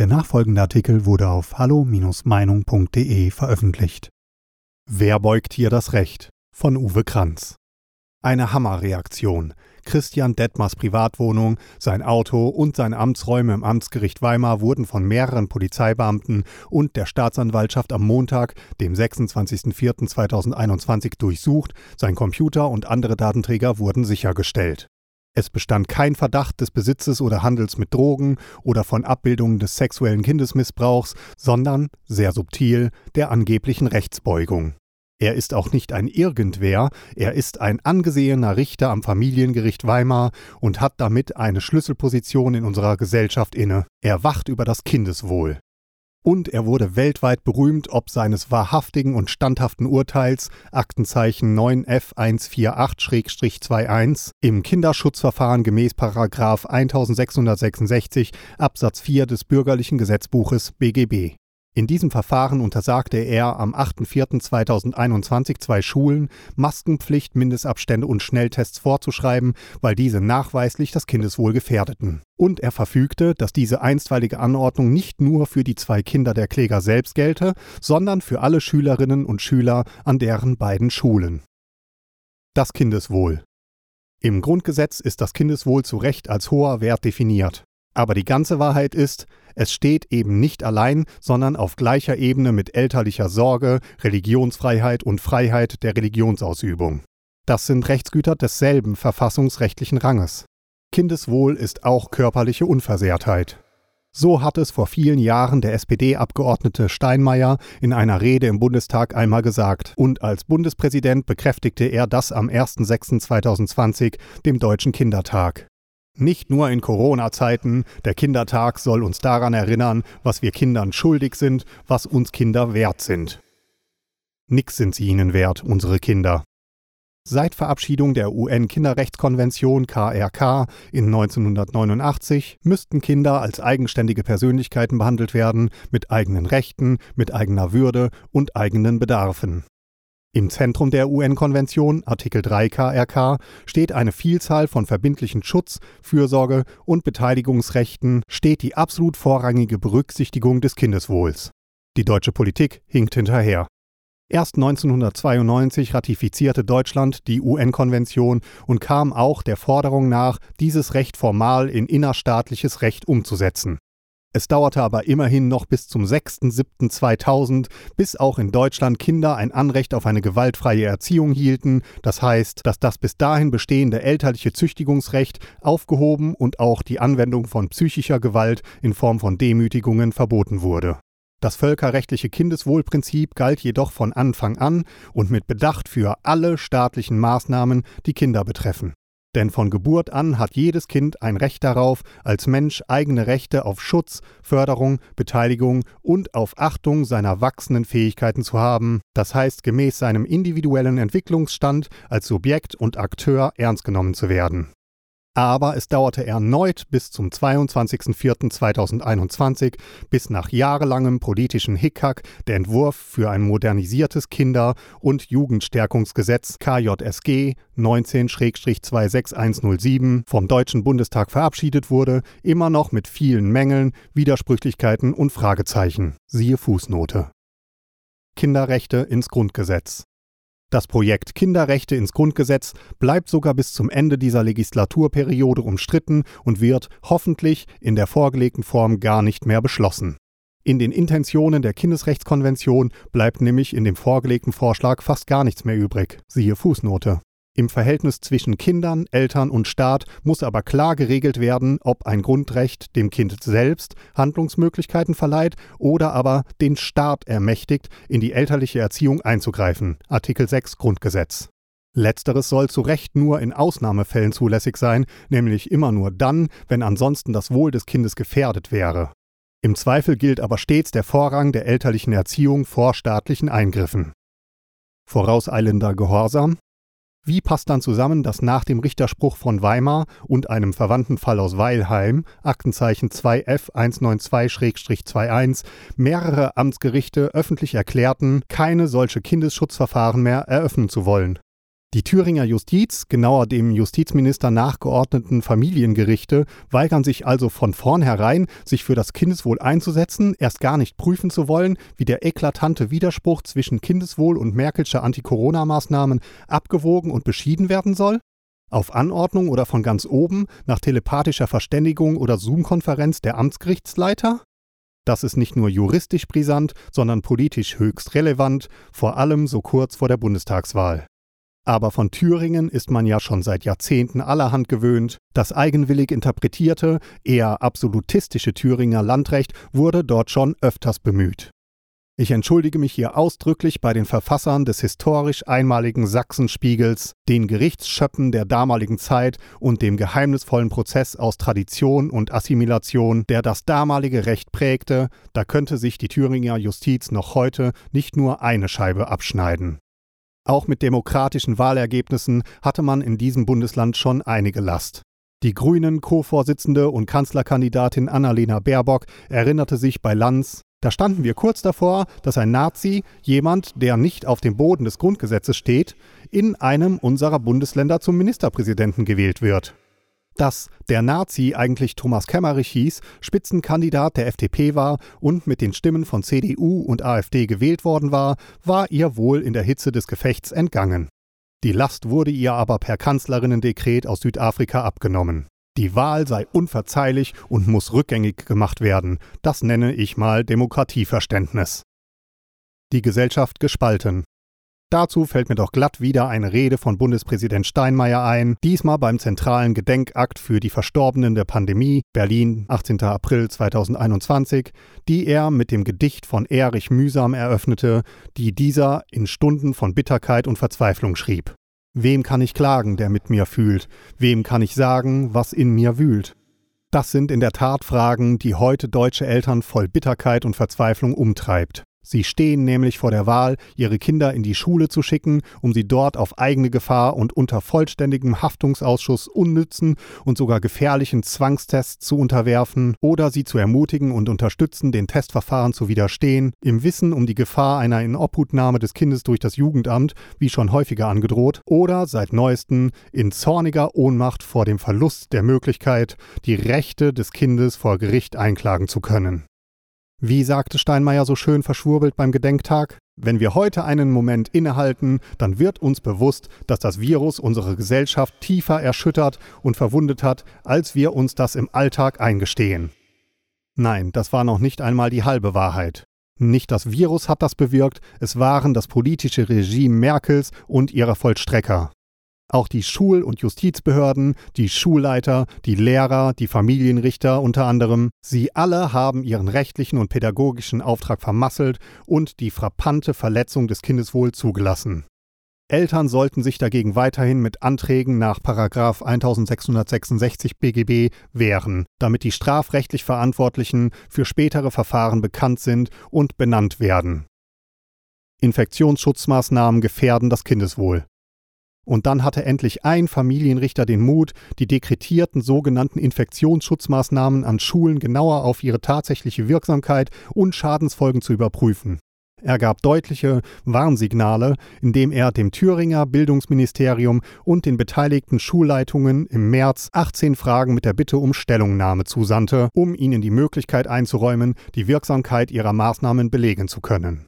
Der nachfolgende Artikel wurde auf hallo-meinung.de veröffentlicht. Wer beugt hier das Recht? von Uwe Kranz. Eine Hammerreaktion. Christian Detmers Privatwohnung, sein Auto und seine Amtsräume im Amtsgericht Weimar wurden von mehreren Polizeibeamten und der Staatsanwaltschaft am Montag, dem 26.04.2021, durchsucht, sein Computer und andere Datenträger wurden sichergestellt. Es bestand kein Verdacht des Besitzes oder Handels mit Drogen oder von Abbildungen des sexuellen Kindesmissbrauchs, sondern, sehr subtil, der angeblichen Rechtsbeugung. Er ist auch nicht ein Irgendwer, er ist ein angesehener Richter am Familiengericht Weimar und hat damit eine Schlüsselposition in unserer Gesellschaft inne. Er wacht über das Kindeswohl. Und er wurde weltweit berühmt ob seines wahrhaftigen und standhaften Urteils Aktenzeichen 9F148-21 im Kinderschutzverfahren gemäß 1666 Absatz 4 des bürgerlichen Gesetzbuches BGB. In diesem Verfahren untersagte er am 8.4.2021 zwei Schulen, Maskenpflicht, Mindestabstände und Schnelltests vorzuschreiben, weil diese nachweislich das Kindeswohl gefährdeten. Und er verfügte, dass diese einstweilige Anordnung nicht nur für die zwei Kinder der Kläger selbst gelte, sondern für alle Schülerinnen und Schüler an deren beiden Schulen. Das Kindeswohl. Im Grundgesetz ist das Kindeswohl zu Recht als hoher Wert definiert. Aber die ganze Wahrheit ist, es steht eben nicht allein, sondern auf gleicher Ebene mit elterlicher Sorge, Religionsfreiheit und Freiheit der Religionsausübung. Das sind Rechtsgüter desselben verfassungsrechtlichen Ranges. Kindeswohl ist auch körperliche Unversehrtheit. So hat es vor vielen Jahren der SPD-Abgeordnete Steinmeier in einer Rede im Bundestag einmal gesagt, und als Bundespräsident bekräftigte er das am 01.06.2020, dem Deutschen Kindertag. Nicht nur in Corona-Zeiten, der Kindertag soll uns daran erinnern, was wir Kindern schuldig sind, was uns Kinder wert sind. Nix sind sie ihnen wert, unsere Kinder. Seit Verabschiedung der UN-Kinderrechtskonvention KRK in 1989 müssten Kinder als eigenständige Persönlichkeiten behandelt werden, mit eigenen Rechten, mit eigener Würde und eigenen Bedarfen. Im Zentrum der UN-Konvention, Artikel 3 KRK, steht eine Vielzahl von verbindlichen Schutz-, Fürsorge- und Beteiligungsrechten, steht die absolut vorrangige Berücksichtigung des Kindeswohls. Die deutsche Politik hinkt hinterher. Erst 1992 ratifizierte Deutschland die UN-Konvention und kam auch der Forderung nach, dieses Recht formal in innerstaatliches Recht umzusetzen. Es dauerte aber immerhin noch bis zum 6.7.2000, bis auch in Deutschland Kinder ein Anrecht auf eine gewaltfreie Erziehung hielten, das heißt, dass das bis dahin bestehende elterliche Züchtigungsrecht aufgehoben und auch die Anwendung von psychischer Gewalt in Form von Demütigungen verboten wurde. Das völkerrechtliche Kindeswohlprinzip galt jedoch von Anfang an und mit Bedacht für alle staatlichen Maßnahmen, die Kinder betreffen. Denn von Geburt an hat jedes Kind ein Recht darauf, als Mensch eigene Rechte auf Schutz, Förderung, Beteiligung und auf Achtung seiner wachsenden Fähigkeiten zu haben, das heißt gemäß seinem individuellen Entwicklungsstand als Subjekt und Akteur ernst genommen zu werden. Aber es dauerte erneut bis zum 22.04.2021, bis nach jahrelangem politischen Hickhack der Entwurf für ein modernisiertes Kinder- und Jugendstärkungsgesetz KJSG 19-26107 vom Deutschen Bundestag verabschiedet wurde, immer noch mit vielen Mängeln, Widersprüchlichkeiten und Fragezeichen. Siehe Fußnote. Kinderrechte ins Grundgesetz. Das Projekt Kinderrechte ins Grundgesetz bleibt sogar bis zum Ende dieser Legislaturperiode umstritten und wird hoffentlich in der vorgelegten Form gar nicht mehr beschlossen. In den Intentionen der Kindesrechtskonvention bleibt nämlich in dem vorgelegten Vorschlag fast gar nichts mehr übrig. Siehe Fußnote. Im Verhältnis zwischen Kindern, Eltern und Staat muss aber klar geregelt werden, ob ein Grundrecht dem Kind selbst Handlungsmöglichkeiten verleiht oder aber den Staat ermächtigt, in die elterliche Erziehung einzugreifen. Artikel 6 Grundgesetz. Letzteres soll zu Recht nur in Ausnahmefällen zulässig sein, nämlich immer nur dann, wenn ansonsten das Wohl des Kindes gefährdet wäre. Im Zweifel gilt aber stets der Vorrang der elterlichen Erziehung vor staatlichen Eingriffen. Vorauseilender Gehorsam wie passt dann zusammen, dass nach dem Richterspruch von Weimar und einem verwandten Fall aus Weilheim, Aktenzeichen 2F 192-21, mehrere Amtsgerichte öffentlich erklärten, keine solche Kindesschutzverfahren mehr eröffnen zu wollen? Die Thüringer Justiz, genauer dem Justizminister nachgeordneten Familiengerichte, weigern sich also von vornherein, sich für das Kindeswohl einzusetzen, erst gar nicht prüfen zu wollen, wie der eklatante Widerspruch zwischen Kindeswohl und Merkelsche Anti-Corona-Maßnahmen abgewogen und beschieden werden soll? Auf Anordnung oder von ganz oben, nach telepathischer Verständigung oder Zoom-Konferenz der Amtsgerichtsleiter? Das ist nicht nur juristisch brisant, sondern politisch höchst relevant, vor allem so kurz vor der Bundestagswahl. Aber von Thüringen ist man ja schon seit Jahrzehnten allerhand gewöhnt. Das eigenwillig interpretierte, eher absolutistische Thüringer Landrecht wurde dort schon öfters bemüht. Ich entschuldige mich hier ausdrücklich bei den Verfassern des historisch einmaligen Sachsenspiegels, den Gerichtsschöppen der damaligen Zeit und dem geheimnisvollen Prozess aus Tradition und Assimilation, der das damalige Recht prägte, da könnte sich die Thüringer Justiz noch heute nicht nur eine Scheibe abschneiden. Auch mit demokratischen Wahlergebnissen hatte man in diesem Bundesland schon einige Last. Die Grünen Co-Vorsitzende und Kanzlerkandidatin Annalena Baerbock erinnerte sich bei Lanz, da standen wir kurz davor, dass ein Nazi, jemand, der nicht auf dem Boden des Grundgesetzes steht, in einem unserer Bundesländer zum Ministerpräsidenten gewählt wird. Dass der Nazi eigentlich Thomas Kemmerich hieß, Spitzenkandidat der FDP war und mit den Stimmen von CDU und AfD gewählt worden war, war ihr wohl in der Hitze des Gefechts entgangen. Die Last wurde ihr aber per Kanzlerinnendekret aus Südafrika abgenommen. Die Wahl sei unverzeihlich und muss rückgängig gemacht werden. Das nenne ich mal Demokratieverständnis. Die Gesellschaft gespalten. Dazu fällt mir doch glatt wieder eine Rede von Bundespräsident Steinmeier ein, diesmal beim zentralen Gedenkakt für die Verstorbenen der Pandemie, Berlin, 18. April 2021, die er mit dem Gedicht von Erich Mühsam eröffnete, die dieser in Stunden von Bitterkeit und Verzweiflung schrieb. Wem kann ich klagen, der mit mir fühlt? Wem kann ich sagen, was in mir wühlt? Das sind in der Tat Fragen, die heute deutsche Eltern voll Bitterkeit und Verzweiflung umtreibt. Sie stehen nämlich vor der Wahl, ihre Kinder in die Schule zu schicken, um sie dort auf eigene Gefahr und unter vollständigem Haftungsausschuss unnützen und sogar gefährlichen Zwangstests zu unterwerfen oder sie zu ermutigen und unterstützen, den Testverfahren zu widerstehen, im Wissen um die Gefahr einer Inobhutnahme des Kindes durch das Jugendamt, wie schon häufiger angedroht, oder seit neuestem in zorniger Ohnmacht vor dem Verlust der Möglichkeit, die Rechte des Kindes vor Gericht einklagen zu können. Wie sagte Steinmeier so schön verschwurbelt beim Gedenktag? Wenn wir heute einen Moment innehalten, dann wird uns bewusst, dass das Virus unsere Gesellschaft tiefer erschüttert und verwundet hat, als wir uns das im Alltag eingestehen. Nein, das war noch nicht einmal die halbe Wahrheit. Nicht das Virus hat das bewirkt, es waren das politische Regime Merkels und ihrer Vollstrecker. Auch die Schul- und Justizbehörden, die Schulleiter, die Lehrer, die Familienrichter unter anderem, sie alle haben ihren rechtlichen und pädagogischen Auftrag vermasselt und die frappante Verletzung des Kindeswohl zugelassen. Eltern sollten sich dagegen weiterhin mit Anträgen nach 1666 BGB wehren, damit die strafrechtlich Verantwortlichen für spätere Verfahren bekannt sind und benannt werden. Infektionsschutzmaßnahmen gefährden das Kindeswohl. Und dann hatte endlich ein Familienrichter den Mut, die dekretierten sogenannten Infektionsschutzmaßnahmen an Schulen genauer auf ihre tatsächliche Wirksamkeit und Schadensfolgen zu überprüfen. Er gab deutliche Warnsignale, indem er dem Thüringer Bildungsministerium und den beteiligten Schulleitungen im März 18 Fragen mit der Bitte um Stellungnahme zusandte, um ihnen die Möglichkeit einzuräumen, die Wirksamkeit ihrer Maßnahmen belegen zu können.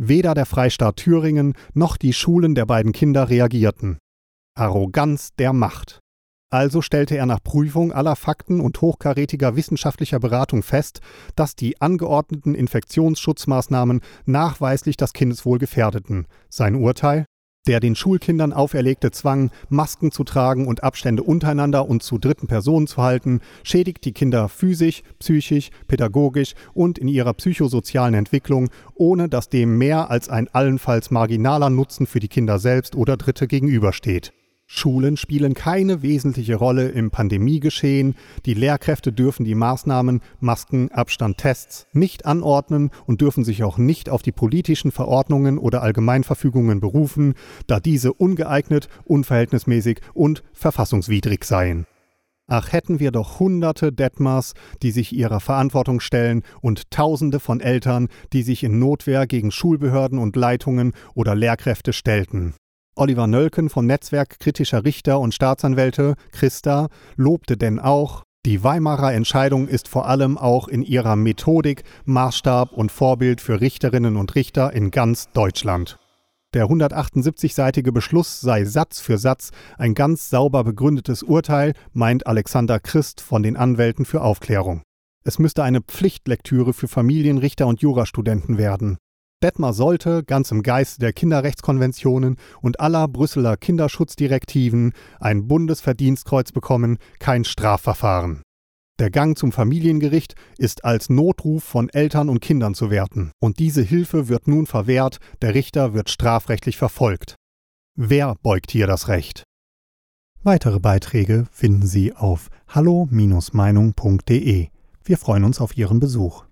Weder der Freistaat Thüringen noch die Schulen der beiden Kinder reagierten. Arroganz der Macht. Also stellte er nach Prüfung aller Fakten und hochkarätiger wissenschaftlicher Beratung fest, dass die angeordneten Infektionsschutzmaßnahmen nachweislich das Kindeswohl gefährdeten. Sein Urteil? Der den Schulkindern auferlegte Zwang, Masken zu tragen und Abstände untereinander und zu dritten Personen zu halten, schädigt die Kinder physisch, psychisch, pädagogisch und in ihrer psychosozialen Entwicklung, ohne dass dem mehr als ein allenfalls marginaler Nutzen für die Kinder selbst oder Dritte gegenübersteht. Schulen spielen keine wesentliche Rolle im Pandemiegeschehen. Die Lehrkräfte dürfen die Maßnahmen Masken, Abstand, Tests nicht anordnen und dürfen sich auch nicht auf die politischen Verordnungen oder Allgemeinverfügungen berufen, da diese ungeeignet, unverhältnismäßig und verfassungswidrig seien. Ach, hätten wir doch hunderte Detmers, die sich ihrer Verantwortung stellen und tausende von Eltern, die sich in Notwehr gegen Schulbehörden und Leitungen oder Lehrkräfte stellten. Oliver Nölken vom Netzwerk kritischer Richter und Staatsanwälte, Christa, lobte denn auch, die Weimarer Entscheidung ist vor allem auch in ihrer Methodik Maßstab und Vorbild für Richterinnen und Richter in ganz Deutschland. Der 178-seitige Beschluss sei Satz für Satz ein ganz sauber begründetes Urteil, meint Alexander Christ von den Anwälten für Aufklärung. Es müsste eine Pflichtlektüre für Familienrichter und Jurastudenten werden. Detmar sollte, ganz im Geiste der Kinderrechtskonventionen und aller Brüsseler Kinderschutzdirektiven, ein Bundesverdienstkreuz bekommen, kein Strafverfahren. Der Gang zum Familiengericht ist als Notruf von Eltern und Kindern zu werten, und diese Hilfe wird nun verwehrt, der Richter wird strafrechtlich verfolgt. Wer beugt hier das Recht? Weitere Beiträge finden Sie auf hallo-meinung.de. Wir freuen uns auf Ihren Besuch.